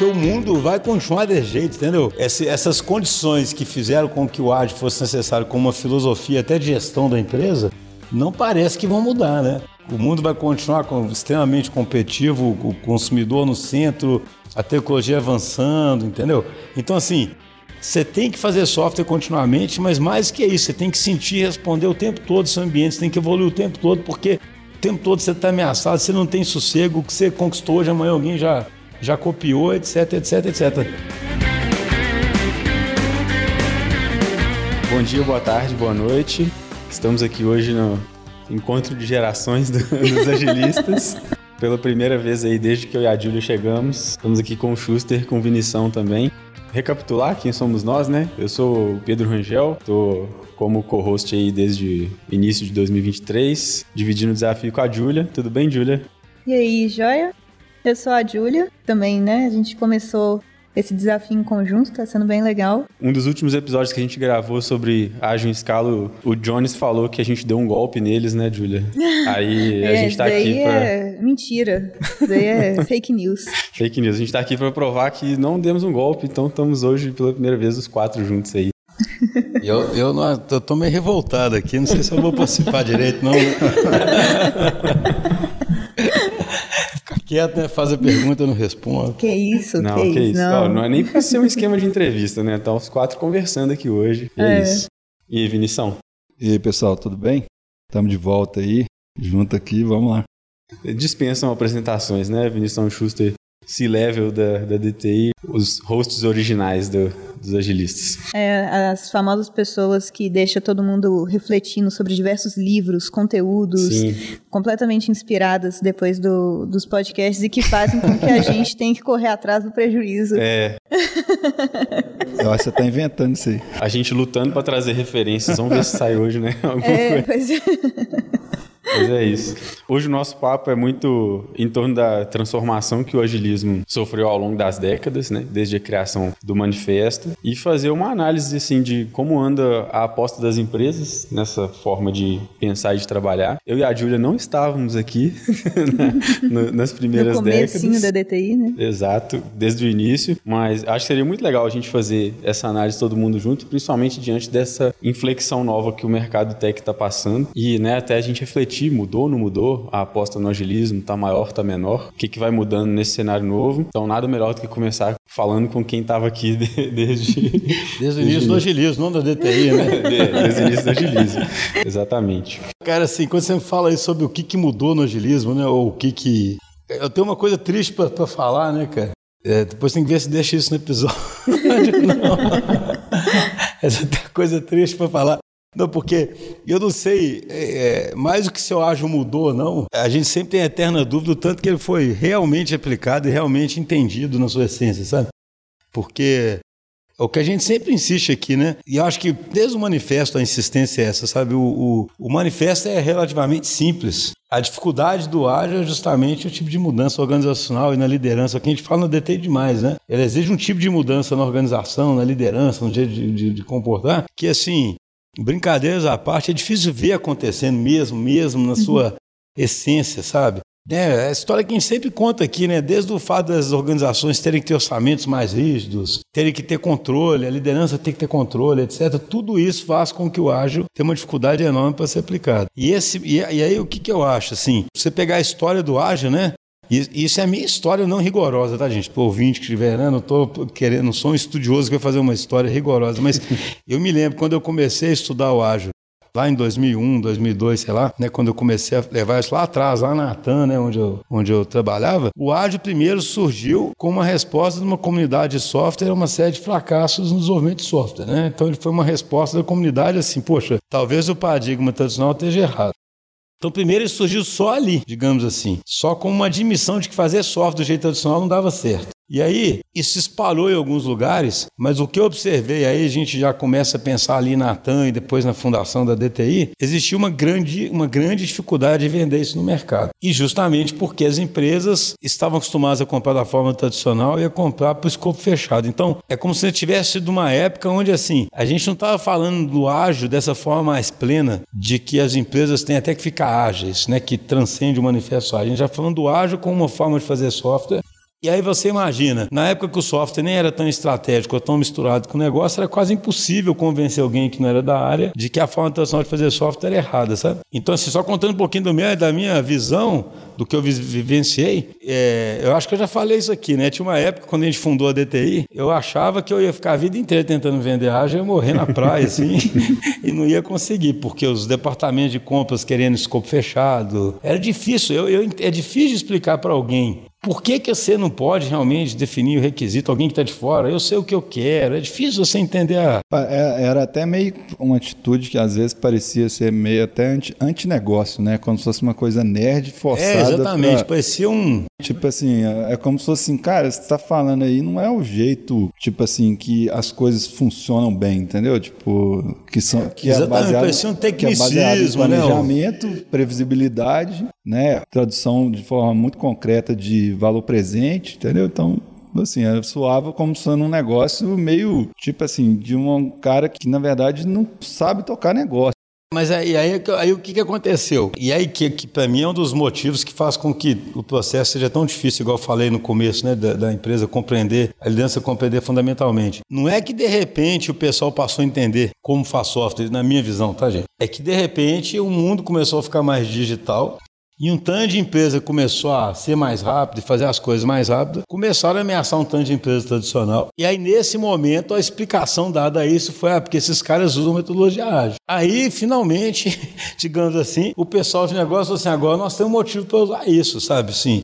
porque o mundo vai continuar desse jeito, entendeu? Essas condições que fizeram com que o ágil fosse necessário como uma filosofia até de gestão da empresa, não parece que vão mudar, né? O mundo vai continuar extremamente competitivo, o consumidor no centro, a tecnologia avançando, entendeu? Então, assim, você tem que fazer software continuamente, mas mais que isso, você tem que sentir e responder o tempo todo seu ambiente, você tem que evoluir o tempo todo, porque o tempo todo você está ameaçado, você não tem sossego, o que você conquistou hoje, amanhã alguém já, já copiou, etc, etc, etc. Bom dia, boa tarde, boa noite. Estamos aqui hoje no encontro de gerações do, dos agilistas. Pela primeira vez aí, desde que eu e a Júlia chegamos. Estamos aqui com o Schuster, com o Vinição também. Recapitular quem somos nós, né? Eu sou o Pedro Rangel, tô como co-host aí desde início de 2023, dividindo o desafio com a Júlia. Tudo bem, Júlia? E aí, joia? Eu sou a Júlia, também, né? A gente começou esse desafio em conjunto, tá sendo bem legal. Um dos últimos episódios que a gente gravou sobre Ágil em Escala, o Jones falou que a gente deu um golpe neles, né, Julia? Aí a é, gente tá aqui pra... é mentira. Daí é fake news. fake news. A gente tá aqui para provar que não demos um golpe, então estamos hoje pela primeira vez os quatro juntos aí. Eu, eu, não, eu tô meio revoltado aqui, não sei se eu vou participar direito, não. Quieto, né? Faz a pergunta, eu não respondo. Que isso, não, que, que isso. Não. não. é nem pra ser um esquema de entrevista, né? Tá os quatro conversando aqui hoje. É, é isso. E aí, Vinição? E aí, pessoal, tudo bem? Estamos de volta aí, junto aqui, vamos lá. Dispensam apresentações, né? Vinição Schuster C-level da, da DTI, os hosts originais do, dos agilistas. É, as famosas pessoas que deixam todo mundo refletindo sobre diversos livros, conteúdos, Sim. completamente inspiradas depois do, dos podcasts e que fazem com que a gente tenha que correr atrás do prejuízo. É. Eu acho que você está inventando isso aí. A gente lutando para trazer referências. Vamos ver se sai hoje, né? Alguma é, coisa. pois é. Mas é isso. Hoje o nosso papo é muito em torno da transformação que o agilismo sofreu ao longo das décadas, né? Desde a criação do manifesto e fazer uma análise assim de como anda a aposta das empresas nessa forma de pensar e de trabalhar. Eu e a Júlia não estávamos aqui né? nas primeiras no décadas. da DTI, né? Exato, desde o início, mas acho que seria muito legal a gente fazer essa análise todo mundo junto, principalmente diante dessa inflexão nova que o mercado tech está passando e, né, até a gente refletir refletir, mudou ou não mudou? A aposta no agilismo tá maior, tá menor? O que, que vai mudando nesse cenário novo? Então, nada melhor do que começar falando com quem estava aqui de, desde... Desde o início do agilismo, não da DTI, né? desde o início do agilismo, exatamente. Cara, assim, quando você fala aí sobre o que, que mudou no agilismo, né? Ou o que que... Eu tenho uma coisa triste para falar, né, cara? É, depois tem que ver se deixa isso no episódio. não. Essa coisa triste para falar. Não, porque eu não sei, é, mais do que seu ágil mudou ou não, a gente sempre tem a eterna dúvida do tanto que ele foi realmente aplicado e realmente entendido na sua essência, sabe? Porque é o que a gente sempre insiste aqui, né? E acho que desde o manifesto a insistência é essa, sabe? O, o, o manifesto é relativamente simples. A dificuldade do ágil é justamente o tipo de mudança organizacional e na liderança. O que a gente fala no DT demais, né? Ele exige um tipo de mudança na organização, na liderança, no jeito de, de, de comportar, que assim, Brincadeiras à parte, é difícil ver acontecendo mesmo, mesmo na sua essência, sabe? É, a história que a gente sempre conta aqui, né? Desde o fato das organizações terem que ter orçamentos mais rígidos, terem que ter controle, a liderança tem que ter controle, etc. Tudo isso faz com que o ágil tenha uma dificuldade enorme para ser aplicado. E, esse, e, e aí o que, que eu acho? Assim, você pegar a história do ágil, né? Isso é a minha história não rigorosa, tá, gente? Para ouvinte que estiver, né? Não tô querendo, não sou um estudioso que vai fazer uma história rigorosa, mas eu me lembro quando eu comecei a estudar o ágil, lá em 2001, 2002, sei lá, né, quando eu comecei a levar isso lá atrás, lá na Atan, né, onde eu, onde eu trabalhava, o ágil primeiro surgiu como uma resposta de uma comunidade de software a uma série de fracassos no desenvolvimento de software, né? Então ele foi uma resposta da comunidade assim, poxa, talvez o paradigma tradicional esteja errado. Então, primeiro ele surgiu só ali, digamos assim, só com uma admissão de que fazer software do jeito tradicional não dava certo. E aí, isso se espalhou em alguns lugares, mas o que eu observei, aí a gente já começa a pensar ali na TAM e depois na fundação da DTI, existia uma grande, uma grande dificuldade de vender isso no mercado. E justamente porque as empresas estavam acostumadas a comprar da forma tradicional e a comprar para o escopo fechado. Então, é como se tivesse sido uma época onde, assim, a gente não estava falando do ágil dessa forma mais plena, de que as empresas têm até que ficar ágeis, né, que transcende o manifesto ágil. A gente já falando do ágil como uma forma de fazer software E aí você imagina, na época que o software nem era tão estratégico ou tão misturado com o negócio, era quase impossível convencer alguém que não era da área de que a forma tradicional de fazer software era errada, sabe? Então, assim, só contando um pouquinho do meu, da minha visão, do que eu vivenciei, é, eu acho que eu já falei isso aqui, né? Tinha uma época, quando a gente fundou a DTI, eu achava que eu ia ficar a vida inteira tentando vender ágil, eu ia morrer na praia, assim, e não ia conseguir, porque os departamentos de compras querendo escopo fechado, era difícil, eu, eu é difícil explicar para alguém por que, que você não pode realmente definir o requisito? Alguém que está de fora, eu sei o que eu quero. É difícil você entender a. É, era até meio uma atitude que às vezes parecia ser meio até anti-negócio, né? Como se fosse uma coisa nerd forçada. É, exatamente. Pra... Parecia um. Tipo assim, é, é como se fosse assim, cara, você está falando aí, não é o jeito, tipo assim, que as coisas funcionam bem, entendeu? Tipo, que são. Que é exatamente, é baseado, parecia um tecnicismo, é em planejamento, né? previsibilidade, né? Tradução de forma muito concreta de valor presente, entendeu? Então, assim, soava como sendo um negócio meio, tipo assim, de um cara que, na verdade, não sabe tocar negócio. Mas aí, aí, aí, o que, que aconteceu? E aí que, que para mim é um dos motivos que faz com que o processo seja tão difícil, igual eu falei no começo, né, da, da, empresa compreender, a liderança compreender fundamentalmente. Não é que de repente o pessoal passou a entender como faz software, na minha visão, tá gente? É que de repente o mundo começou a ficar mais digital e um tanto de empresa começou a ser mais rápido fazer as coisas mais rápido, começaram a ameaçar um tanto de empresa tradicional. E aí, nesse momento, a explicação dada a isso foi: ah, porque esses caras usam metodologia ágil. Aí, finalmente, digamos assim, o pessoal de negócio falou assim: agora nós temos motivo para usar isso, sabe? Sim.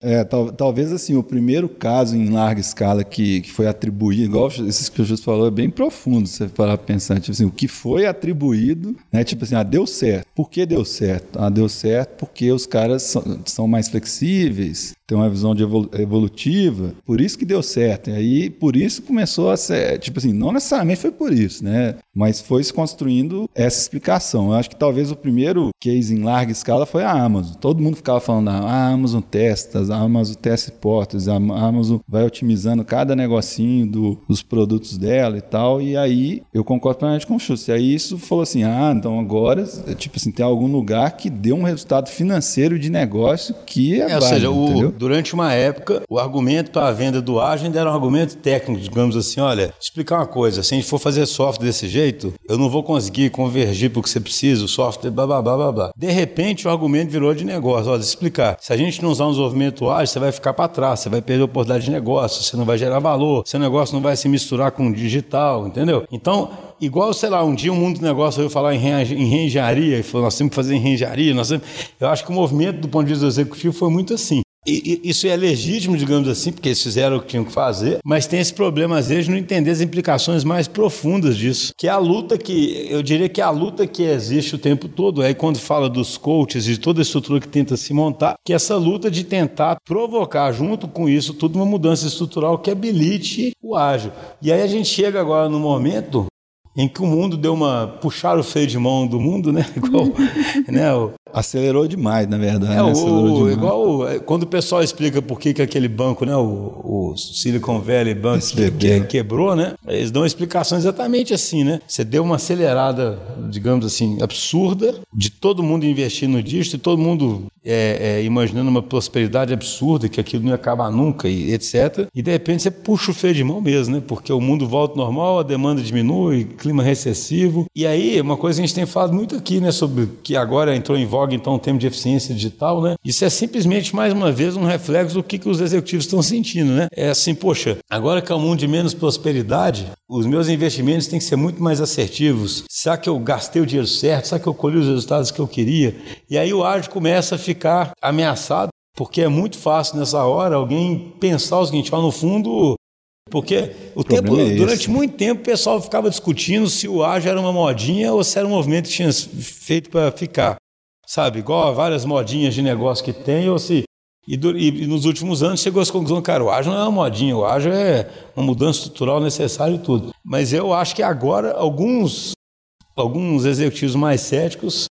É, tal, talvez assim, o primeiro caso em larga escala que, que foi atribuído, igual esses que o Justo falou, é bem profundo, você parar para pensar, tipo assim, o que foi atribuído, né? Tipo assim, ah, deu certo. Por que deu certo? Ah, deu certo porque os caras são, são mais flexíveis, tem uma visão de evolutiva, por isso que deu certo. E aí, por isso começou a ser, tipo assim, não necessariamente foi por isso, né? Mas foi se construindo essa explicação. Eu acho que talvez o primeiro case em larga escala foi a Amazon. Todo mundo ficava falando, ah, a Amazon testa, a Amazon testa hipóteses, a Amazon vai otimizando cada negocinho do, dos produtos dela e tal. E aí, eu concordo plenamente com o Schuster. E aí isso falou assim, ah, então agora, tipo assim, tem algum lugar que deu um resultado financeiro de negócio que é, é válido, ou seja, o, durante uma época, o argumento para a venda do ágil era um argumento técnico, digamos assim, olha, explicar uma coisa, se a gente for fazer software desse jeito, eu não vou conseguir convergir para o que você precisa, o software, blá, blá, blá, blá, blá. De repente, o argumento virou de negócio, olha, explicar, se a gente não usar um desenvolvimento ágil, você vai ficar para trás, você vai perder oportunidade de negócio, você não vai gerar valor, seu negócio não vai se misturar com o digital, entendeu? Então, igual, sei lá, um dia o um mundo do negócio ouviu falar em, reengenharia e falou, nós temos que fazer engenharia, nós temos... eu acho que o movimento do ponto de vista executivo foi muito assim. E, isso é legítimo, digamos assim, porque eles fizeram o que tinham que fazer, mas tem esse problema, às vezes, de não entender as implicações mais profundas disso. Que é a luta que, eu diria que é a luta que existe o tempo todo. Aí, quando fala dos coaches e de toda a estrutura que tenta se montar, que é essa luta de tentar provocar, junto com isso, tudo uma mudança estrutural que habilite o ágil. E aí a gente chega agora no momento em que o mundo deu uma puxar o freio de mão do mundo, né? Igual, né? O, Acelerou demais, na verdade. É, né? o, igual é, quando o pessoal explica por que, que aquele banco, né, o, o Silicon Valley Bank que, que, quebrou, né? Eles dão explicação exatamente assim, né? Você deu uma acelerada, digamos assim, absurda de todo mundo investir no dígito e todo mundo é, é, imaginando uma prosperidade absurda, que aquilo não ia acabar nunca, e etc. E de repente você puxa o freio de mão mesmo, né? Porque o mundo volta ao normal, a demanda diminui, clima recessivo. E aí, uma coisa que a gente tem falado muito aqui, né, sobre que agora entrou em voga então o termo de eficiência digital, né? Isso é simplesmente, mais uma vez, um reflexo do que, que os executivos estão sentindo, né? É assim, poxa, agora que é um mundo de menos prosperidade, os meus investimentos têm que ser muito mais assertivos. Será que eu gastei o dinheiro certo? Será que eu colhi os resultados que eu queria? E aí o ágil começa a ficar ficar ameaçado, porque é muito fácil nessa hora alguém pensar o seguinte, ó, no fundo, porque o, o tempo, é durante muito tempo o pessoal ficava discutindo se o ágil era uma modinha ou se era um movimento que tinha feito para ficar. Sabe, igual várias modinhas de negócio que tem, ou se e, e, nos últimos anos chegou à conclusão, cara, o ágil não é uma modinha, o ágil é uma mudança estrutural necessária e tudo. Mas eu acho que agora alguns, alguns executivos mais céticos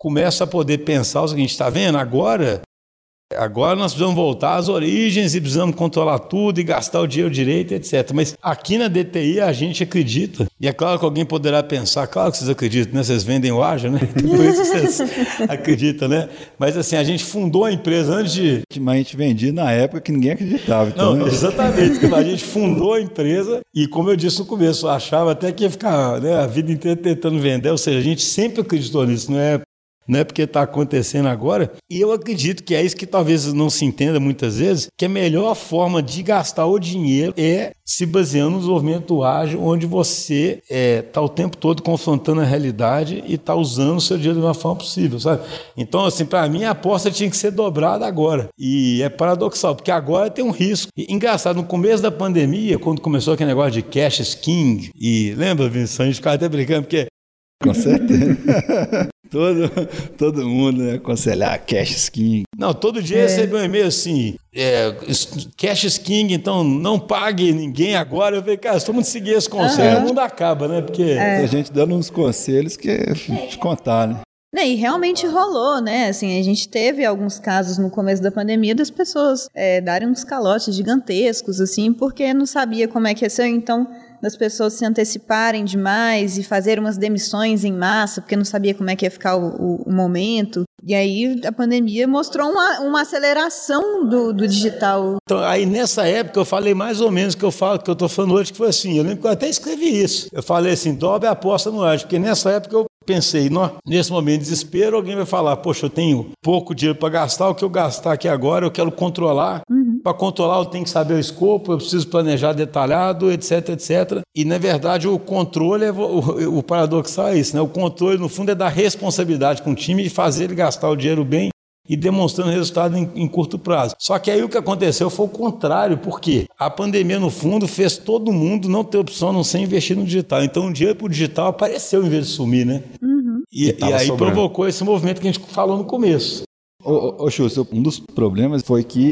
começa a poder pensar o seguinte: está vendo? Agora Agora nós precisamos voltar às origens e precisamos controlar tudo e gastar o dinheiro direito, etc. Mas aqui na DTI a gente acredita, e é claro que alguém poderá pensar, claro que vocês acreditam, né? Vocês vendem o ágio, né? Por isso vocês acreditam, né? Mas assim, a gente fundou a empresa antes de. Mas a gente vendia na época que ninguém acreditava. Então, Não, exatamente. a gente fundou a empresa e, como eu disse no começo, eu achava até que ia ficar né, a vida inteira tentando vender. Ou seja, a gente sempre acreditou nisso, não é não é porque está acontecendo agora. E eu acredito que é isso que talvez não se entenda muitas vezes, que a melhor forma de gastar o dinheiro é se baseando no desenvolvimento ágil, onde você está é, tá o tempo todo confrontando a realidade e está usando o seu dinheiro de uma forma possível, sabe? Então, assim, para mim a aposta tinha que ser dobrada agora. E é paradoxal, porque agora tem um risco. E, engraçado, no começo da pandemia, quando começou aquele negócio de cash king, e lembra, Vinícius, a gente ficava até brincando, porque com certeza. todo, todo mundo, né? Aconselhar Cash Skin. Não, todo dia é. recebeu um e-mail assim: é, Cash Skin, então não pague ninguém agora. Eu falei, cara, se todo mundo seguir esse conselho, uhum. o mundo acaba, né? Porque. É. A gente dando uns conselhos que é te contar, né? E realmente rolou, né? Assim, a gente teve alguns casos no começo da pandemia das pessoas é, darem uns calotes gigantescos, assim, porque não sabia como é que ia ser. Então, das pessoas se anteciparem demais e fazer umas demissões em massa, porque não sabia como é que ia ficar o, o, o momento. E aí a pandemia mostrou uma, uma aceleração do, do, digital. Então, aí nessa época eu falei mais ou menos o que eu falo, que eu estou falando hoje, que foi assim. Eu lembro que eu até escrevi isso. Eu falei assim: dobre a aposta no ar, porque nessa época eu pensei, nesse momento de desespero, alguém vai falar: Poxa, eu tenho pouco dinheiro para gastar, o que eu gastar aqui agora eu quero controlar. Uhum. Para controlar, eu tenho que saber o escopo, eu preciso planejar detalhado, etc, etc. E na verdade, o controle, é, o, o paradoxal é isso, né? O controle, no fundo, é dar responsabilidade com o time e fazer ele gastar o dinheiro bem e demonstrando resultado em, em, curto prazo. Só que aí o que aconteceu foi o contrário, porque a pandemia, no fundo, fez todo mundo não ter opção a não ser investir no digital. Então o dinheiro para o digital apareceu em vez de sumir, né? Uhum. E, e, aí sobrando. provocou esse movimento que a gente falou no começo. Ô, ô, ô um dos problemas foi que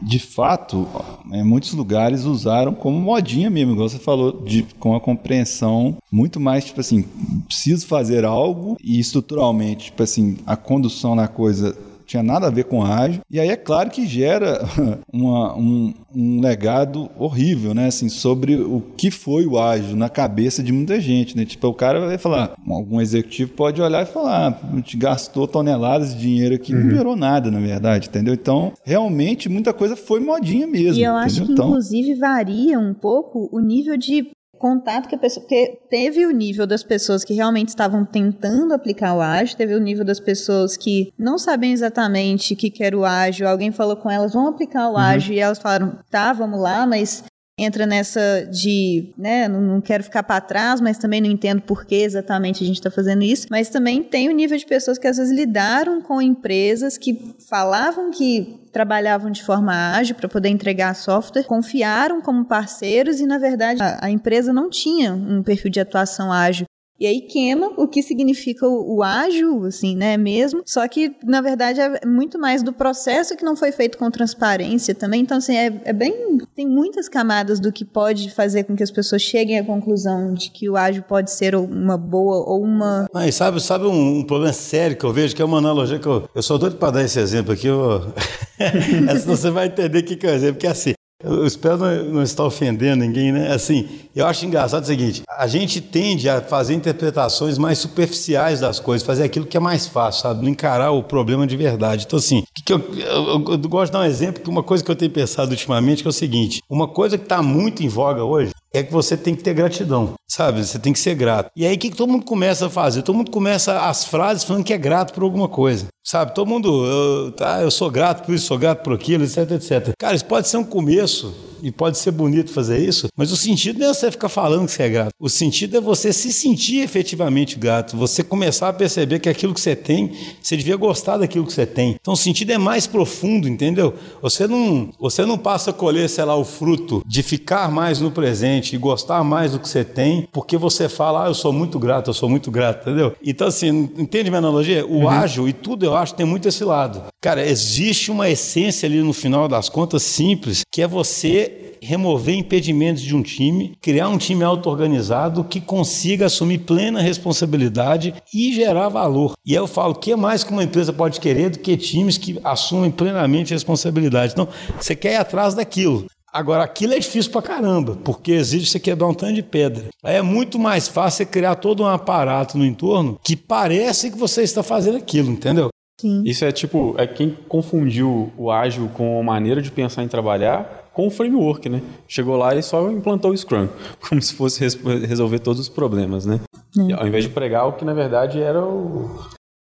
de fato, em muitos lugares usaram como modinha mesmo, igual você falou, de, com a compreensão muito mais, tipo assim, preciso fazer algo e estruturalmente, tipo assim, a condução na coisa tinha nada a ver com ágil. E aí é claro que gera uma, um, um, legado horrível, né? Assim, sobre o que foi o ágil na cabeça de muita gente, né? Tipo, o cara vai falar, algum executivo pode olhar e falar, ah, a gente gastou toneladas de dinheiro aqui, uhum. não gerou nada, na verdade, entendeu? Então, realmente, muita coisa foi modinha mesmo. E eu acho que, então, inclusive, varia um pouco o nível de contato que a pessoa. Porque teve o nível das pessoas que realmente estavam tentando aplicar o ágil, teve o nível das pessoas que não sabem exatamente o que, que era o ágil. Alguém falou com elas, vamos aplicar o uhum. ágil, e elas falaram, tá, vamos lá, mas entra nessa de, né, não, quero ficar para trás, mas também não entendo por que exatamente a gente está fazendo isso. Mas também tem o nível de pessoas que às vezes lidaram com empresas que falavam que trabalhavam de forma ágil para poder entregar software, confiaram como parceiros e, na verdade, a, a empresa não tinha um perfil de atuação ágil. E aí queima o que significa o, o, ágil, assim, né, mesmo. Só que, na verdade, é muito mais do processo que não foi feito com transparência também. Então, assim, é, é bem... Tem muitas camadas do que pode fazer com que as pessoas cheguem à conclusão de que o ágil pode ser uma boa ou uma... Ah, e sabe, sabe um, um problema sério que eu vejo, que é uma analogia que eu... Eu sou doido para dar esse exemplo aqui, eu... você vai entender o que, que é o exemplo, porque é assim... Eu espero não, estar ofendendo ninguém, né? Assim, eu acho engraçado o seguinte: a gente tende a fazer interpretações mais superficiais das coisas, fazer aquilo que é mais fácil, sabe? Não encarar o problema de verdade. Então, assim, que que eu, eu, eu, gosto de dar um exemplo que uma coisa que eu tenho pensado ultimamente que é o seguinte: uma coisa que está muito em voga hoje é que você tem que ter gratidão, sabe? Você tem que ser grato. E aí o que, que todo mundo começa a fazer? Todo mundo começa as frases falando que é grato por alguma coisa, sabe? Todo mundo, eu, tá, eu sou grato por isso, sou grato por aquilo, etc, etc. Cara, isso pode ser um começo e pode ser bonito fazer isso, mas o sentido não é você ficar falando que você é grato. O sentido é você se sentir efetivamente grato, você começar a perceber que aquilo que você tem, você devia gostar daquilo que você tem. Então o sentido é mais profundo, entendeu? Você não, você não passa a colher, sei lá, o fruto de ficar mais no presente e gostar mais do que você tem, porque você fala, ah, eu sou muito grato, eu sou muito grato, entendeu? Então assim, entende minha analogia? O uhum. ágil e tudo eu acho tem muito esse lado. Cara, existe uma essência ali no final das contas simples, que é você remover impedimentos de um time, criar um time auto-organizado que consiga assumir plena responsabilidade e gerar valor. E eu falo, o que mais que uma empresa pode querer do que times que assumem plenamente responsabilidade? Então, você quer ir atrás daquilo. Agora, aquilo é difícil pra caramba, porque exige você quebrar um tanto de pedra. Aí é muito mais fácil você criar todo um aparato no entorno que parece que você está fazendo aquilo, entendeu? Sim. Isso é tipo, é quem confundiu o ágil com a maneira de pensar em trabalhar com o framework, né? Chegou lá e só implantou o Scrum, como se fosse resolver todos os problemas, né? É. Ao invés de pregar o que na verdade era o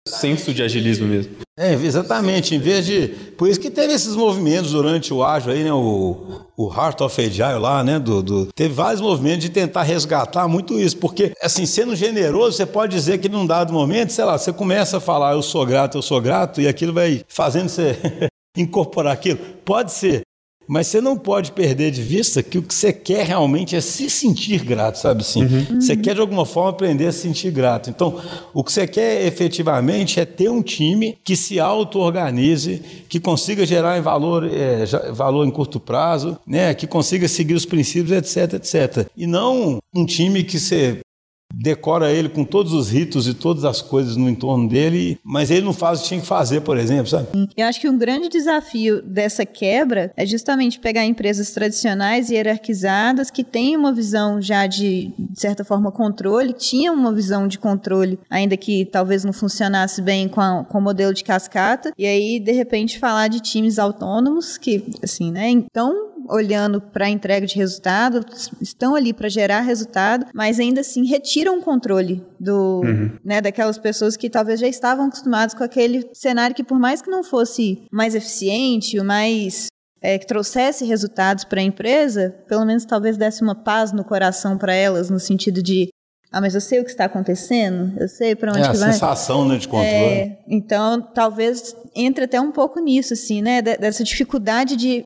senso de agilismo mesmo. É, exatamente. Em vez de. Por isso que teve esses movimentos durante o ágil aí, né? O, o Heart of Agile lá, né? Do, do, teve vários movimentos de tentar resgatar muito isso. Porque, assim, sendo generoso, você pode dizer que num dado momento, sei lá, você começa a falar eu sou grato, eu sou grato, e aquilo vai fazendo você incorporar aquilo. Pode ser. Mas você não pode perder de vista que o que você quer realmente é se sentir grato, sabe assim? Uhum. Você quer de alguma forma aprender a se sentir grato. Então, o que você quer efetivamente é ter um time que se auto-organize, que consiga gerar valor, é, valor em curto prazo, né? que consiga seguir os princípios, etc, etc. E não um time que você decora ele com todos os ritos e todas as coisas no entorno dele, mas ele não faz o que tinha que fazer, por exemplo, sabe? Eu acho que um grande desafio dessa quebra é justamente pegar empresas tradicionais e hierarquizadas que têm uma visão já de, de certa forma, controle, tinham uma visão de controle, ainda que talvez não funcionasse bem com, a, com o modelo de cascata, e aí, de repente, falar de times autônomos que, assim, né, então olhando para a entrega de resultado, estão ali para gerar resultado, mas ainda assim retiram o controle do, uhum. né, daquelas pessoas que talvez já estavam acostumadas com aquele cenário que por mais que não fosse mais eficiente, o mais é, que trouxesse resultados para a empresa, pelo menos talvez desse uma paz no coração para elas, no sentido de ah, mas eu sei o que está acontecendo, eu sei para onde é, que vai. É a sensação né, de controle. É, então, talvez entre até um pouco nisso, assim, né? Dessa dificuldade de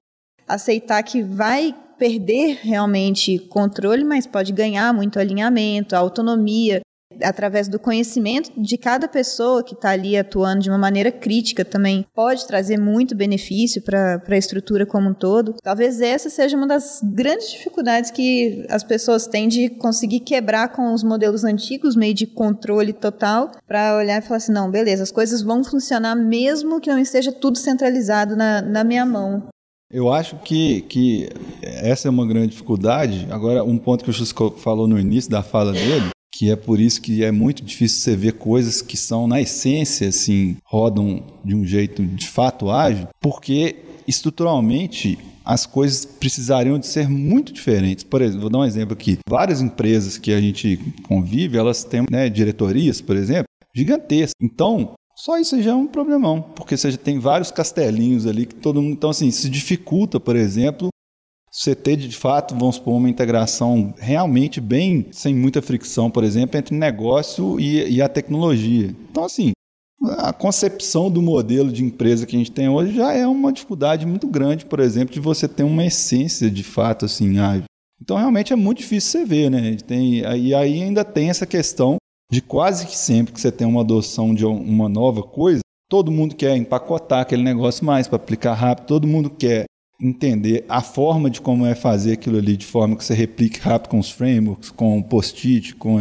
aceitar que vai perder realmente controle, mas pode ganhar muito alinhamento, autonomia, através do conhecimento de cada pessoa que está ali atuando de uma maneira crítica também pode trazer muito benefício para a estrutura como um todo. Talvez essa seja uma das grandes dificuldades que as pessoas têm de conseguir quebrar com os modelos antigos, meio de controle total, para olhar e falar assim: não, beleza, as coisas vão funcionar mesmo que não esteja tudo centralizado na, na minha mão. Eu acho que, que essa é uma grande dificuldade. Agora, um ponto que o Chusco falou no início da fala dele, que é por isso que é muito difícil você ver coisas que são, na essência, assim, rodam de um jeito de fato ágil, porque estruturalmente as coisas precisariam de ser muito diferentes. Por exemplo, vou dar um exemplo aqui. Várias empresas que a gente convive, elas têm né, diretorias, por exemplo, gigantescas. Então, só isso já é um problemão, porque você tem vários castelinhos ali que todo mundo. Então, assim, se dificulta, por exemplo, você ter de fato, vamos supor, uma integração realmente bem, sem muita fricção, por exemplo, entre negócio e, e a tecnologia. Então, assim, a concepção do modelo de empresa que a gente tem hoje já é uma dificuldade muito grande, por exemplo, de você ter uma essência de fato assim ágil. Então realmente é muito difícil você ver, né? Tem, e aí ainda tem essa questão de quase que sempre que você tem uma adoção de uma nova coisa, todo mundo quer empacotar aquele negócio mais para aplicar rápido, todo mundo quer entender a forma de como é fazer aquilo ali de forma que você replique rápido com os frameworks, com o post-it, com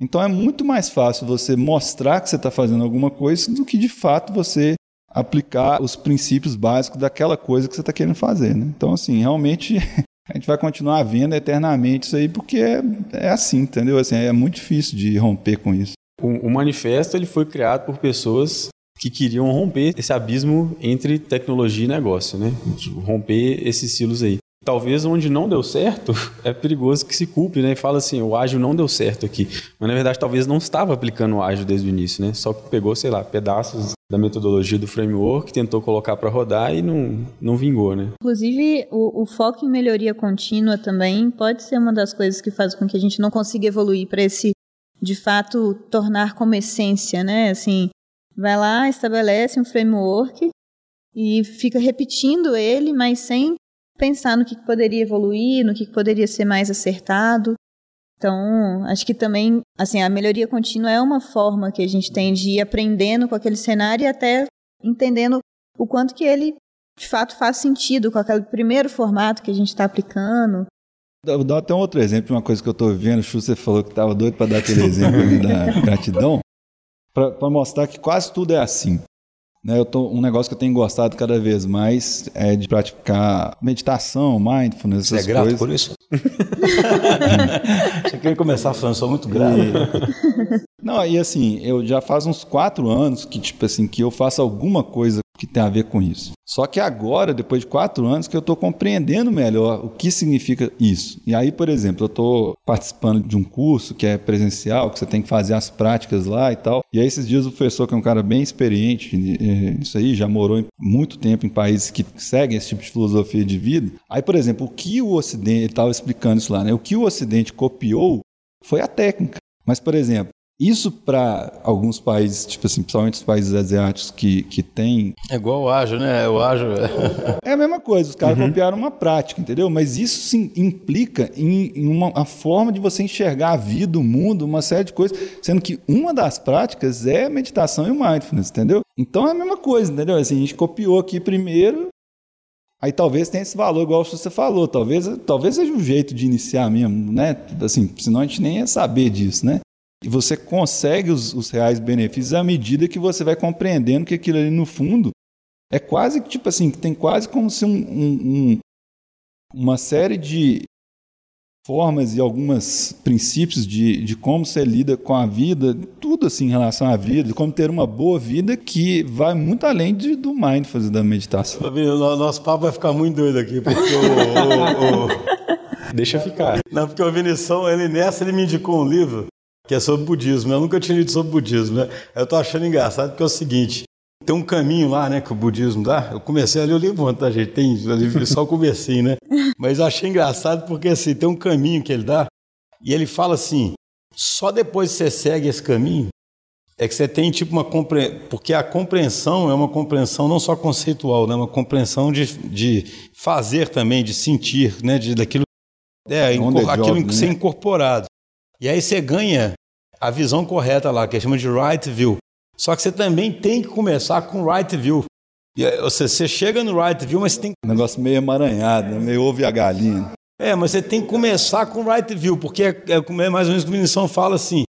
então é muito mais fácil você mostrar que você está fazendo alguma coisa do que de fato você aplicar os princípios básicos daquela coisa que você está querendo fazer. Né? Então, assim, realmente a gente vai continuar vendo eternamente isso aí, porque é, é assim, entendeu? Assim, é muito difícil de romper com isso. O, o manifesto ele foi criado por pessoas que queriam romper esse abismo entre tecnologia e negócio, né? Romper esses silos aí talvez onde não deu certo, é perigoso que se culpe, né? E fala assim, o ágil não deu certo aqui. Mas na verdade talvez não estava aplicando o ágil desde o início, né? Só que pegou, sei lá, pedaços da metodologia do framework, tentou colocar para rodar e não, não vingou, né? Inclusive, o, o, foco em melhoria contínua também pode ser uma das coisas que faz com que a gente não consiga evoluir para esse, de fato, tornar como essência, né? Assim, vai lá, estabelece um framework e fica repetindo ele, mas sem pensar no que, poderia evoluir, no que, poderia ser mais acertado. Então, acho que também, assim, a melhoria contínua é uma forma que a gente tem de ir aprendendo com aquele cenário e até entendendo o quanto que ele de fato faz sentido com aquele primeiro formato que a gente está aplicando. Vou dar até um outro exemplo de uma coisa que eu estou vendo. O Chu, você falou que estava doido para dar aquele exemplo ali da gratidão, para mostrar que quase tudo é assim. Né, eu tô, um negócio que eu tenho gostado cada vez mais é de praticar meditação, mindfulness, Você é grato coisas. por isso? Você queria começar falando, sou muito grato. E... Não, e assim, eu já faz uns quatro anos que, tipo assim, que eu faço alguma coisa que tem a ver com isso. Só que agora, depois de quatro anos, que eu estou compreendendo melhor o que significa isso. E aí, por exemplo, eu estou participando de um curso que é presencial, que você tem que fazer as práticas lá e tal. E aí, esses dias, o professor, que é um cara bem experiente nisso aí, já morou muito tempo em países que seguem esse tipo de filosofia de vida. Aí, por exemplo, o que o Ocidente, ele estava explicando isso lá, né? O que o Ocidente copiou foi a técnica. Mas, por exemplo, isso para alguns países, tipo assim, principalmente os países asiáticos que, que tem. É igual o ágil, né? O ágil. é a mesma coisa, os caras uhum. copiaram uma prática, entendeu? Mas isso sim, implica em, em uma a forma de você enxergar a vida, o mundo, uma série de coisas, sendo que uma das práticas é meditação e mindfulness, entendeu? Então é a mesma coisa, entendeu? Assim, a gente copiou aqui primeiro, Aí talvez tenha esse valor, igual você falou, talvez, talvez seja um jeito de iniciar mesmo, né? Assim, senão a gente nem ia saber disso, né? E você consegue os, os reais benefícios à medida que você vai compreendendo que aquilo ali no fundo é quase que tipo assim, tem quase como se um, um, um, uma série de formas e alguns princípios de, de como você lida com a vida, tudo assim em relação à vida, de como ter uma boa vida que vai muito além de, do mindfulness da meditação. O nosso papo vai ficar muito doido aqui, porque o, o, o... Deixa ficar. Não, porque o Vinição, ele nessa ele me indicou um livro que é sobre budismo. Eu nunca tinha lido sobre budismo, né? Eu tô achando engraçado porque é o seguinte, tem um caminho lá, né, que o budismo dá. Eu comecei a ler o livro tá, gente? Tem só o comecinho, né? Mas eu achei engraçado porque, assim, tem um caminho que ele dá e ele fala assim, só depois que você segue esse caminho é que você tem, tipo, uma compreensão... Porque a compreensão é uma compreensão não só conceitual, né? Uma compreensão de, de fazer também, de sentir, né? De, daquilo... É, aquilo que ser incorporado. E aí você ganha a visão correta lá, que chama de right view. Só que você também tem que começar com right view. Ou seja, você chega no right view, mas você tem Um negócio meio emaranhado, né? meio ouve a galinha. É, mas você tem que começar com right view, porque é, é, é mais ou menos o que a Vinição fala assim.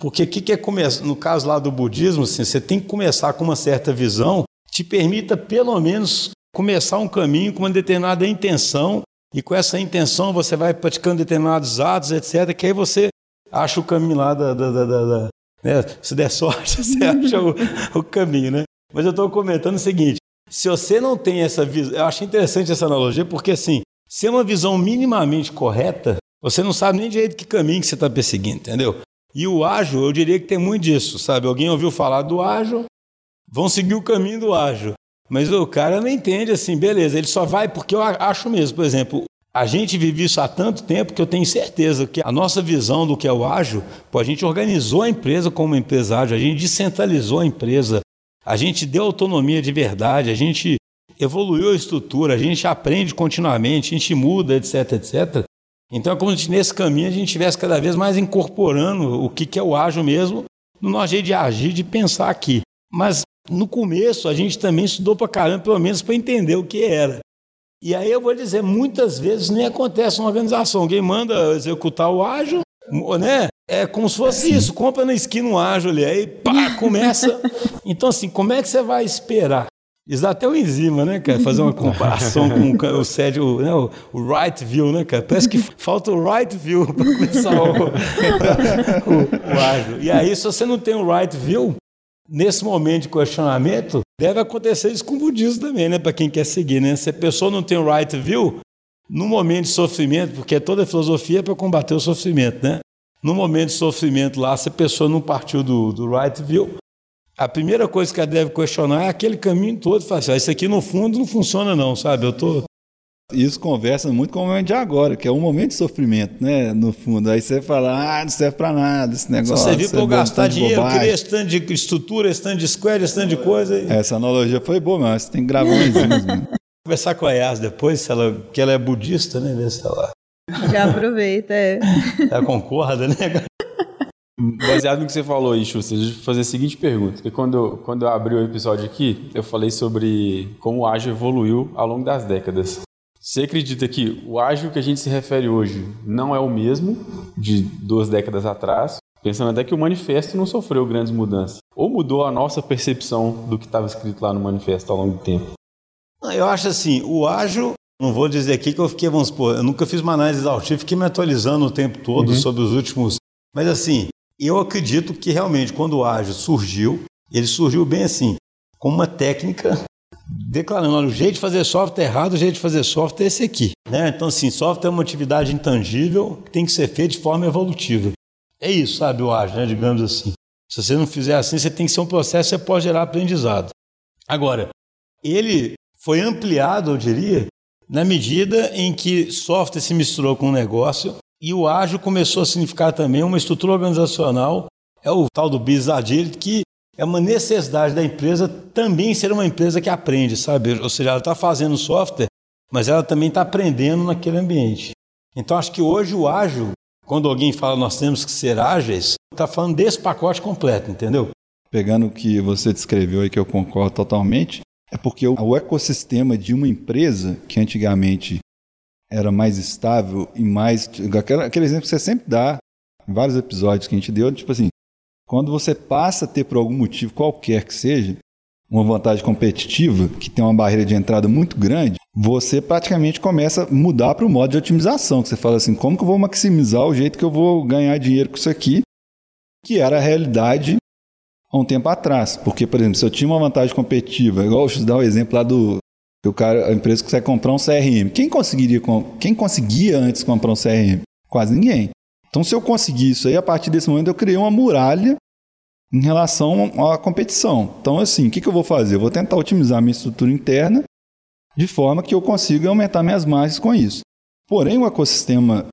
Porque o que, que é começar? No caso lá do budismo, assim, você tem que começar com uma certa visão, te permita pelo menos começar um caminho com uma determinada intenção e com essa intenção você vai praticando determinados atos, etc., que aí você acha o caminho lá da. da, da, da né? Se der sorte, você acha o, o caminho, né? Mas eu estou comentando o seguinte: se você não tem essa visão. Eu achei interessante essa analogia, porque assim, se é uma visão minimamente correta, você não sabe nem direito que caminho que você está perseguindo, entendeu? E o ágil, eu diria que tem muito disso, sabe? Alguém ouviu falar do ágil, vão seguir o caminho do ágil. Mas o cara não entende assim, beleza, ele só vai porque eu acho mesmo, por exemplo, a gente vive isso há tanto tempo que eu tenho certeza que a nossa visão do que é o ágil, pô, a gente organizou a empresa como empresa ágil, a gente descentralizou a empresa, a gente deu autonomia de verdade, a gente evoluiu a estrutura, a gente aprende continuamente, a gente muda, etc, etc. Então é como se nesse caminho a gente estivesse cada vez mais incorporando o que, que é o ágil mesmo no nosso jeito de agir, de pensar aqui. Mas no começo, a gente também estudou para caramba, pelo menos para entender o que era. E aí eu vou dizer, muitas vezes nem acontece uma organização. Alguém manda executar o ágil, né? É como se fosse isso, compra na esquina um ágil ali, aí pá, começa. Então, assim, como é que você vai esperar? Isso dá até o enzima, né, cara? Fazer uma comparação com o SED, o, né, o, right view, né, cara? Parece que falta o right view para começar o, o, o ágil. E aí, se você não tem o right view, nesse momento de questionamento, deve acontecer isso com o budismo também, né? Para quem quer seguir, né? Se a pessoa não tem o right view, no momento de sofrimento, porque toda filosofia é para combater o sofrimento, né? No momento de sofrimento lá, se a pessoa não partiu do, do right view, a primeira coisa que ela deve questionar é aquele caminho todo. Fala assim, ah, isso aqui no fundo não funciona não, sabe? Eu tô isso conversa muito com o momento de agora, que é um momento de sofrimento, né? No fundo. Aí você fala, ah, não serve para nada esse negócio. Só serviu para eu gastar dinheiro, queria stand de estrutura, stand de square, stand de coisa. E... Essa analogia foi boa, mas você tem que gravar um mesmo. Conversar com a Yas depois, se ela, que ela é budista, né? Ver se ela. Já aproveita, é. Ela concorda, né? Baseado no que você falou aí, Schuster, deixa eu fazer a seguinte pergunta. Porque quando, quando eu abri o episódio aqui, eu falei sobre como o ágil evoluiu ao longo das décadas. Você acredita que o ágil que a gente se refere hoje não é o mesmo de duas décadas atrás? Pensando até que o manifesto não sofreu grandes mudanças. Ou mudou a nossa percepção do que estava escrito lá no manifesto ao longo do tempo? Eu acho assim, o ágil, não vou dizer aqui que eu fiquei, vamos supor, eu nunca fiz uma análise exaustiva, fiquei me atualizando o tempo todo uhum. sobre os últimos. Mas assim, eu acredito que realmente quando o ágil surgiu, ele surgiu bem assim, com uma técnica declarando, olha, o jeito de fazer software é errado, o jeito de fazer software é esse aqui. Né? Então, assim, software é uma atividade intangível que tem que ser feita de forma evolutiva. É isso, sabe, o ágil, né? digamos assim. Se você não fizer assim, você tem que ser um processo que pode gerar aprendizado. Agora, ele foi ampliado, eu diria, na medida em que software se misturou com o negócio e o ágil começou a significar também uma estrutura organizacional, é o tal do agile, que é uma necessidade da empresa também ser uma empresa que aprende, sabe? Ou seja, ela está fazendo software, mas ela também está aprendendo naquele ambiente. Então, acho que hoje o ágil, quando alguém fala nós temos que ser ágeis, está falando desse pacote completo, entendeu? Pegando o que você descreveu aí, que eu concordo totalmente, é porque o ecossistema de uma empresa, que antigamente era mais estável e mais. Aquele exemplo que você sempre dá, em vários episódios que a gente deu, tipo assim, quando você passa a ter, por algum motivo qualquer que seja, uma vantagem competitiva, que tem uma barreira de entrada muito grande, você praticamente começa a mudar para o modo de otimização, que você fala assim, como que eu vou maximizar o jeito que eu vou ganhar dinheiro com isso aqui, que era a realidade há um tempo atrás. Porque, por exemplo, se eu tinha uma vantagem competitiva, igual eu dar o exemplo lá do o cara, a empresa consegue comprar um CRM. Quem conseguiria, quem conseguia antes comprar um CRM? Quase ninguém. Então, se eu conseguir isso aí, a partir desse momento eu criei uma muralha em relação à competição. Então, assim, o que, que eu vou fazer? Eu vou tentar otimizar minha estrutura interna de forma que eu consiga aumentar minhas margens com isso. Porém, o ecossistema,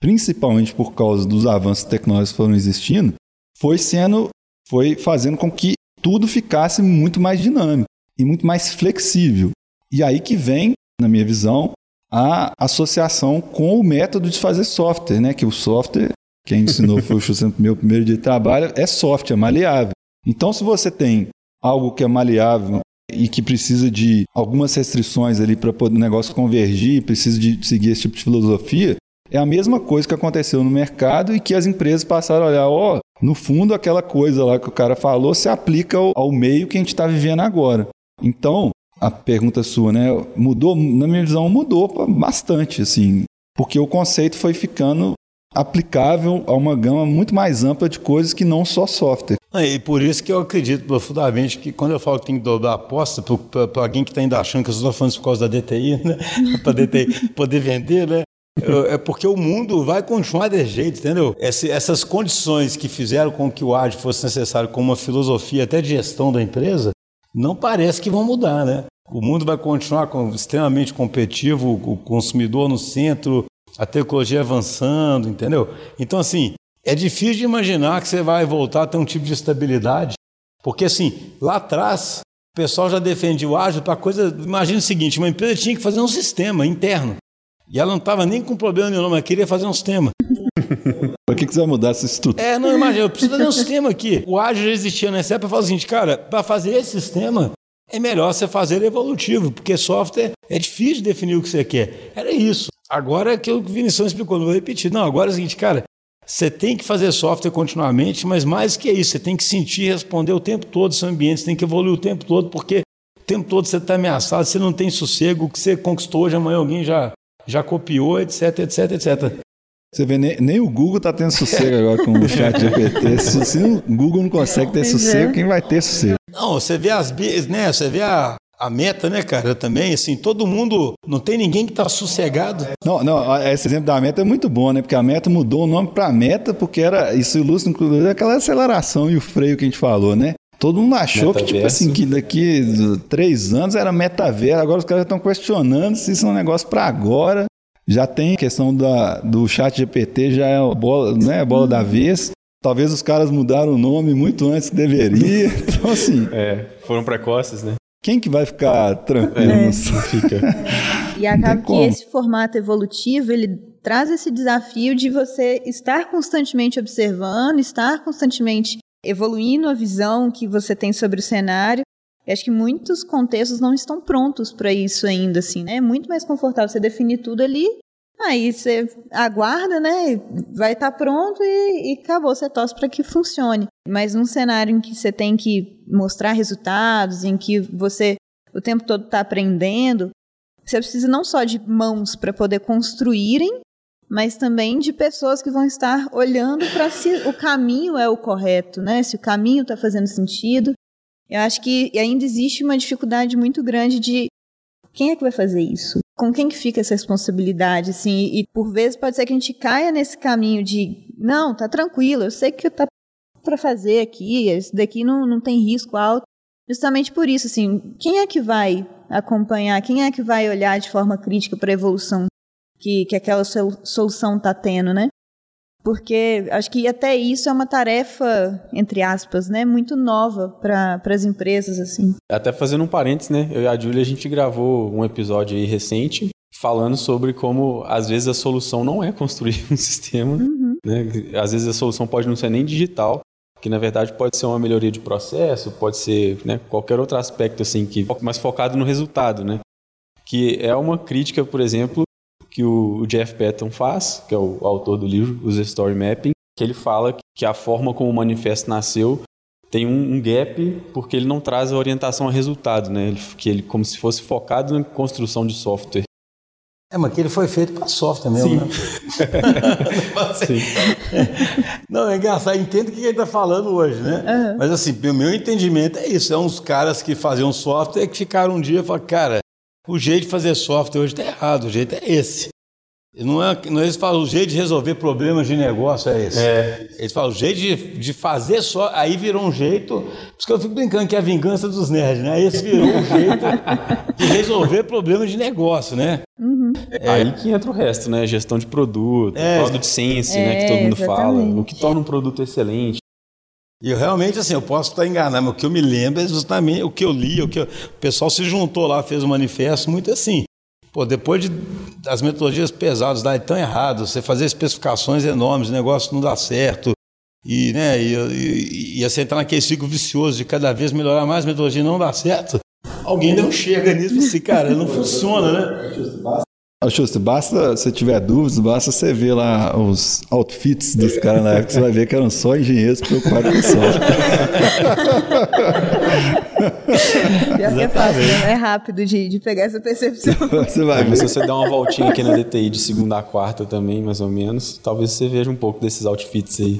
principalmente por causa dos avanços tecnológicos que foram existindo, foi sendo, foi fazendo com que tudo ficasse muito mais dinâmico e muito mais flexível. E aí que vem, na minha visão, a associação com o método de fazer software, né? Que o software, quem ensinou foi o meu primeiro dia de trabalho, é software, é maleável. Então, se você tem algo que é maleável e que precisa de algumas restrições ali para o negócio convergir, precisa de seguir esse tipo de filosofia, é a mesma coisa que aconteceu no mercado e que as empresas passaram a olhar, ó, oh, no fundo aquela coisa lá que o cara falou se aplica ao, ao meio que a gente está vivendo agora. Então, a pergunta sua, né? Mudou, na minha visão, mudou bastante, assim, porque o conceito foi ficando aplicável a uma gama muito mais ampla de coisas que não só software. E por isso que eu acredito profundamente que quando eu falo que tem que dobrar a aposta para alguém que está ainda achando que eu estou falando isso por causa da DTI, né? para DTI poder vender, né? É porque o mundo vai continuar desse jeito, entendeu? essas condições que fizeram com que o AD fosse necessário como uma filosofia até de gestão da empresa, não parece que vão mudar, né? O mundo vai continuar extremamente competitivo, o consumidor no centro, a tecnologia avançando, entendeu? Então, assim, é difícil de imaginar que você vai voltar a ter um tipo de estabilidade, porque, assim, lá atrás, o pessoal já defendia o ágil para coisa. Imagina o seguinte: uma empresa tinha que fazer um sistema interno. E ela não estava nem com problema nenhum, mas queria fazer um sistema. Para que, que você vai mudar essa estrutura? É, não, imagina, eu preciso fazer um sistema aqui. O ágil já existia nessa época, eu falo o seguinte, cara, para fazer esse sistema, é melhor você fazer evolutivo, porque software é difícil de definir o que você quer. Era isso. Agora é que o Vinição explicou, não vou repetir. Não, agora é o seguinte, cara, você tem que fazer software continuamente, mas mais que isso, você tem que sentir e responder o tempo todo seu ambiente, você tem que evoluir o tempo todo, porque o tempo todo você está ameaçado, você não tem sossego, o que você conquistou hoje, amanhã alguém já, já copiou, etc, etc, etc. Você vê, nem, nem, o Google está tendo sossego agora com o chat GPT. Se, se o Google não consegue ter sossego, é. quem vai ter sossego? Não, você vê as né? Você vê a, a meta, né, cara? Também, assim, todo mundo. Não tem ninguém que está sossegado. Não, não, esse exemplo da meta é muito bom, né? Porque a meta mudou o nome para meta, porque era. Isso ilustra, inclusive, aquela aceleração e o freio que a gente falou, né? Todo mundo achou metaverso. que, tipo assim, que daqui três anos era metaverso. Agora os caras estão questionando se isso é um negócio para agora. Já tem a questão da, do chat GPT, já é a bola, né, a bola da vez. Talvez os caras mudaram o nome muito antes que deveria. Então, assim. É, foram precoces, né? Quem que vai ficar tranquilo? É. Fica. E acaba que esse formato evolutivo, ele traz esse desafio de você estar constantemente observando, estar constantemente evoluindo a visão que você tem sobre o cenário. Eu acho que muitos contextos não estão prontos para isso ainda, assim, né? É muito mais confortável você definir tudo ali, aí você aguarda, né? Vai estar tá pronto e, e acabou, você torce para que funcione. Mas num cenário em que você tem que mostrar resultados, em que você o tempo todo está aprendendo, você precisa não só de mãos para poder construírem, mas também de pessoas que vão estar olhando para se o caminho é o correto, né? Se o caminho está fazendo sentido. Eu acho que ainda existe uma dificuldade muito grande de quem é que vai fazer isso? Com quem que fica essa responsabilidade, assim? E, por vezes pode ser que a gente caia nesse caminho de não, tá tranquilo, eu sei que tá para fazer aqui, esse daqui não, não tem risco alto. Justamente por isso, assim, quem é que vai acompanhar, quem é que vai olhar de forma crítica para a evolução que, que aquela solução está tendo, né? Porque acho que até isso é uma tarefa, entre aspas, né, muito nova para as empresas, assim. Até fazendo um parênteses, né, eu e a Julia, a gente gravou um episódio aí recente falando sobre como, às vezes, a solução não é construir um sistema, uhum. né, às vezes a solução pode não ser nem digital, que na verdade pode ser uma melhoria de processo, pode ser né, qualquer outro aspecto assim que mais focado no resultado, né? Que é uma crítica, por exemplo, que o Jeff Patton faz, que é o autor do livro Os Story Mapping, que ele fala que a forma como o manifesto nasceu tem um, um, gap porque ele não traz a orientação a resultado, né? Ele, que ele como se fosse focado na construção de software. É, mas que ele foi feito para software mesmo, Sim. né? Sim. Não, é engraçado, entendo o que ele está falando hoje, né? Uhum. Mas assim, o meu entendimento é isso: é uns caras que faziam software que ficaram um dia e falaram, cara, o jeito de fazer software hoje está errado, o jeito é esse. Não é, não é eles falam o jeito de resolver problemas de negócio é esse. É. Eles falam o jeito de, de fazer só. Aí virou um jeito. Por isso que eu fico brincando que é a vingança dos nerds, né? Esse virou um jeito de resolver problemas de negócio, né? Uhum. É. Aí que entra o resto, né? Gestão de produto, é. product sense, é, né? Que todo mundo exatamente. fala. O que torna um produto excelente. E eu realmente, assim, eu posso estar enganado, mas o que eu me lembro é justamente o que eu li, o que eu, o pessoal se juntou lá, fez um manifesto muito assim. Pô, depois de, das metodologias pesadas darem tão errado, você fazer especificações enormes, o negócio não dá certo, e, né, e, e, e você entrar naquele ciclo vicioso de cada vez melhorar mais, a metodologia não dá certo, alguém não chega nisso assim, cara, não funciona, né? Justo, basta, se tiver dúvidas, basta você ver lá os outfits dos caras na época, você vai ver que eram só engenheiros preocupados com software. Pior que é fácil, né? é rápido de, de pegar essa percepção. Você vai ver. Se você der uma voltinha aqui na DTI de segunda a quarta também, mais ou menos, talvez você veja um pouco desses outfits aí.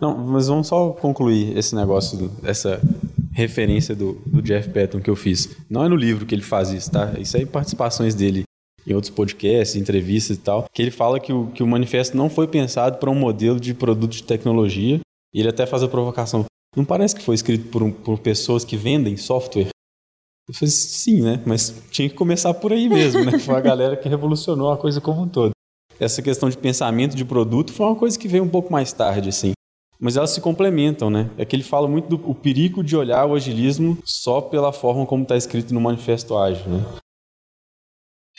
Não, mas vamos só concluir esse negócio, essa referência do, do Jeff Patton que eu fiz. Não é no livro que ele faz isso, tá? Isso é participações dele em outros podcasts, entrevistas e tal, que ele fala que o, que o manifesto não foi pensado para um modelo de produto de tecnologia. E ele até faz a provocação. Não parece que foi escrito por, um, por pessoas que vendem software? Eu falei, sim, né? Mas tinha que começar por aí mesmo, né? Foi a galera que revolucionou a coisa como um todo. Essa questão de pensamento de produto foi uma coisa que veio um pouco mais tarde, assim. Mas elas se complementam, né? É que ele fala muito do o perigo de olhar o agilismo só pela forma como está escrito no Manifesto Ágil, né?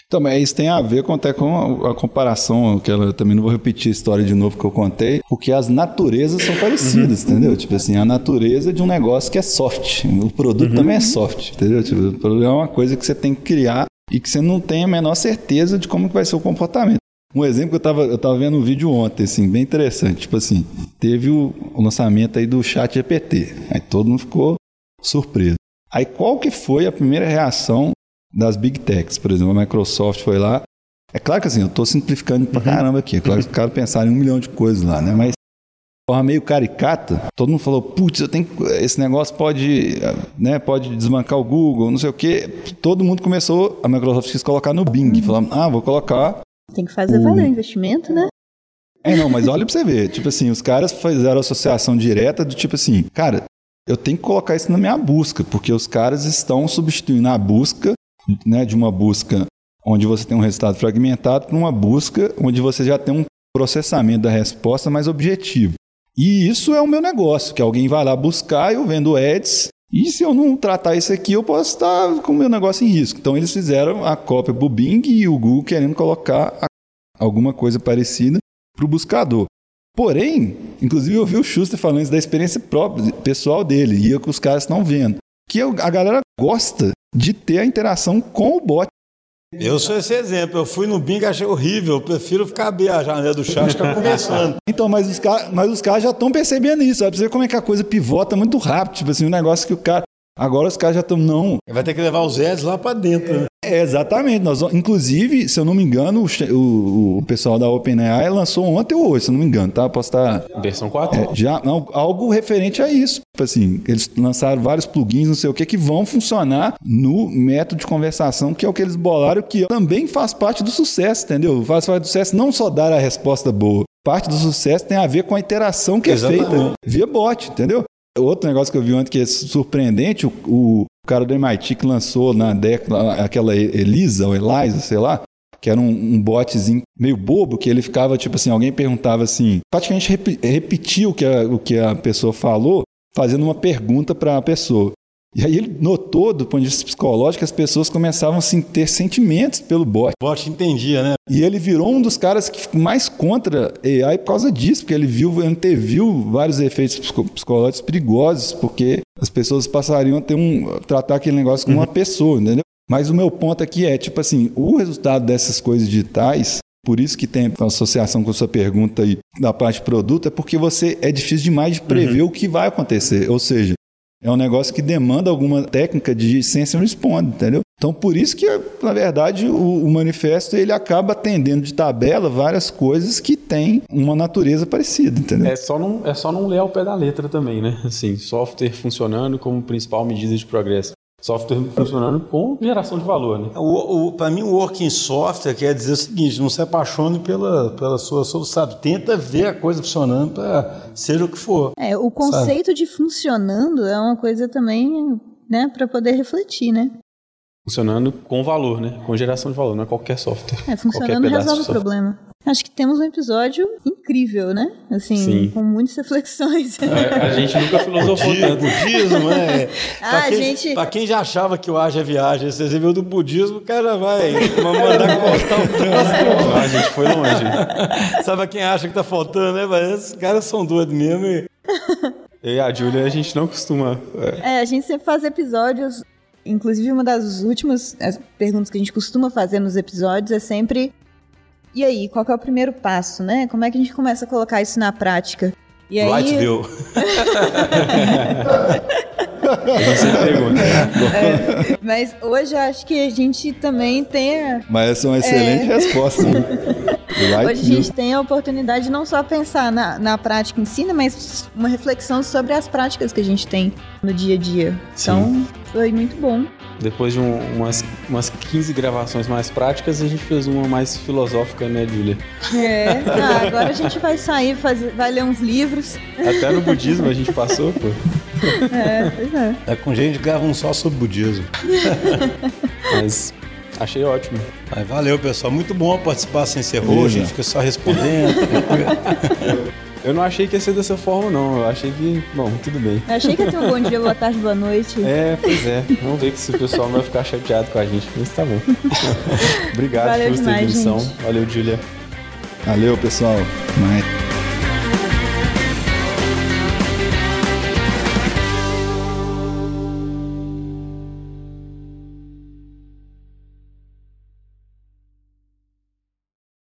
Então, mas isso tem a ver com, até com a, a comparação, que eu também não vou repetir a história de novo que eu contei, porque as naturezas são parecidas, uhum. entendeu? Tipo assim, a natureza de um negócio que é soft, o produto uhum. também é soft, entendeu? Tipo, o produto é uma coisa que você tem que criar e que você não tem a menor certeza de como que vai ser o comportamento. Um exemplo que eu estava eu tava vendo um vídeo ontem, assim, bem interessante. Tipo assim, teve o, o lançamento aí do chat GPT. Aí todo mundo ficou surpreso. Aí qual que foi a primeira reação das big techs? Por exemplo, a Microsoft foi lá. É claro que assim, eu estou simplificando pra uhum. caramba aqui. É claro que os caras pensaram em um milhão de coisas lá, né? Mas forma meio caricata, todo mundo falou, putz, eu tenho esse negócio pode, né, pode desmancar o Google, não sei o quê. Todo mundo começou, a Microsoft quis colocar no Bing, uhum. falando, ah, vou colocar tem que fazer o... valer o investimento, né? É, não, mas olha pra você ver. Tipo assim, os caras fizeram associação direta do tipo assim, cara, eu tenho que colocar isso na minha busca, porque os caras estão substituindo a busca, né, de uma busca onde você tem um resultado fragmentado para uma busca onde você já tem um processamento da resposta mais objetivo. E isso é o meu negócio, que alguém vai lá buscar, eu vendo ads E se eu não tratar isso aqui, eu posso estar com o meu negócio em risco. Então eles fizeram a cópia para o Bing e o Google querendo colocar alguma coisa parecida para o buscador. Porém, inclusive eu vi o Schuster falando isso da experiência própria, pessoal dele, e que os caras estão vendo. Que a galera gosta de ter a interação com o bot. Eu sou esse exemplo. Eu fui no Bing e achei horrível. Eu prefiro ficar abrir a janela do e ficar conversando. Então, mas os caras cara já estão percebendo isso. Sabe? Você vê como é que a coisa pivota muito rápido. Tipo assim, um negócio que o cara. Agora os caras já estão. Não. Vai ter que levar os Eds lá para dentro. Né? É, exatamente. Nós, inclusive, se eu não me engano, o, o, o, pessoal da OpenAI lançou ontem ou hoje, se eu não me engano, tá? Posso estar. Versão 4? É, já, algo referente a isso. Tipo assim, eles lançaram vários plugins, não sei o que, que vão funcionar no método de conversação, que é o que eles bolaram, que também faz parte do sucesso, entendeu? Faz parte do sucesso não só dar a resposta boa. Parte do sucesso tem a ver com a interação que Exatamente. é feita via bot, entendeu? Outro negócio que eu vi ontem que é surpreendente, o, o cara do MIT que lançou na década, aquela Elisa ou Eliza, sei lá, que era um, um botzinho meio bobo, que ele ficava, tipo assim, alguém perguntava assim, praticamente rep, repetia o que, a, o que a pessoa falou, fazendo uma pergunta para a pessoa. E aí ele notou, do ponto de vista psicológico, que as pessoas começavam a assim, ter sentimentos pelo bot. O bot entendia, né? E ele virou um dos caras que ficou mais contra AI por causa disso, porque ele viu, anteviu vários efeitos psicológicos perigosos, porque as pessoas passariam a ter um tratar aquele negócio como uma uhum. pessoa, entendeu? Mas o meu ponto aqui é, tipo assim, o resultado dessas coisas digitais por isso que tem a associação com a sua pergunta aí da parte de produto, é porque você é difícil demais de prever uhum. o que vai acontecer. Ou seja, é um negócio que demanda alguma técnica de sense and respond, entendeu? Então, por isso que, na verdade, o, o, manifesto ele acaba atendendo de tabela várias coisas que têm uma natureza parecida, entendeu? É só não, é só não ler ao pé da letra também, né? Assim, software funcionando como principal medida de progresso software funcionando com geração de valor. Né? O, o Para mim, o working software quer dizer o seguinte: não se apaixone pela, pela sua solução, tenta ver a coisa funcionando para seja o que for. É, o conceito sabe? de funcionando é uma coisa também né, para poder refletir, né? Funcionando com valor, né? Com geração de valor, não é qualquer software. É, funcionando resolve o problema. Acho que temos um episódio incrível, né? Assim, Sim. com muitas reflexões. É, a gente nunca filosofou tanto. Budismo, né? ah, pra, quem, gente... pra quem já achava que o haja é viagem, você viu do budismo, o cara vai mandar cortar o trânsito. Não, a gente foi longe. Sabe quem acha que tá faltando, né? Mas esses caras são doidos mesmo. E... Eu e a Júlia, a gente não costuma. É. é, a gente sempre faz episódios Inclusive, uma das últimas perguntas que a gente costuma fazer nos episódios é sempre: e aí, qual é o primeiro passo, né? Como é que a gente começa a colocar isso na prática? E aí... Lightview. é, mas hoje eu acho que a gente também tem. A, mas essa é uma excelente é... resposta. Hoje a gente tem a oportunidade de não só pensar na, na prática em si, né, mas uma reflexão sobre as práticas que a gente tem no dia a dia. Sim. Então, foi muito bom. Depois de um, umas, umas 15 gravações mais práticas, a gente fez uma mais filosófica, né, Julia? É, ah, agora a gente vai sair, fazer, vai ler uns livros. Até no budismo a gente passou, pô. É, pois é. É com gente que grava um só sobre budismo. Mas achei ótimo. Mas valeu, pessoal. Muito bom participar sem ser roxo, a gente fica só respondendo. Eu não achei que ia ser dessa forma, não. Eu achei que, bom, tudo bem. Eu achei que ia ter um bom dia, boa tarde, boa noite. É, pois é. Vamos ver se o pessoal não vai ficar chateado com a gente. Mas tá bom. Obrigado Valeu pela sua edição. Valeu, Julia. Valeu, pessoal. Mais.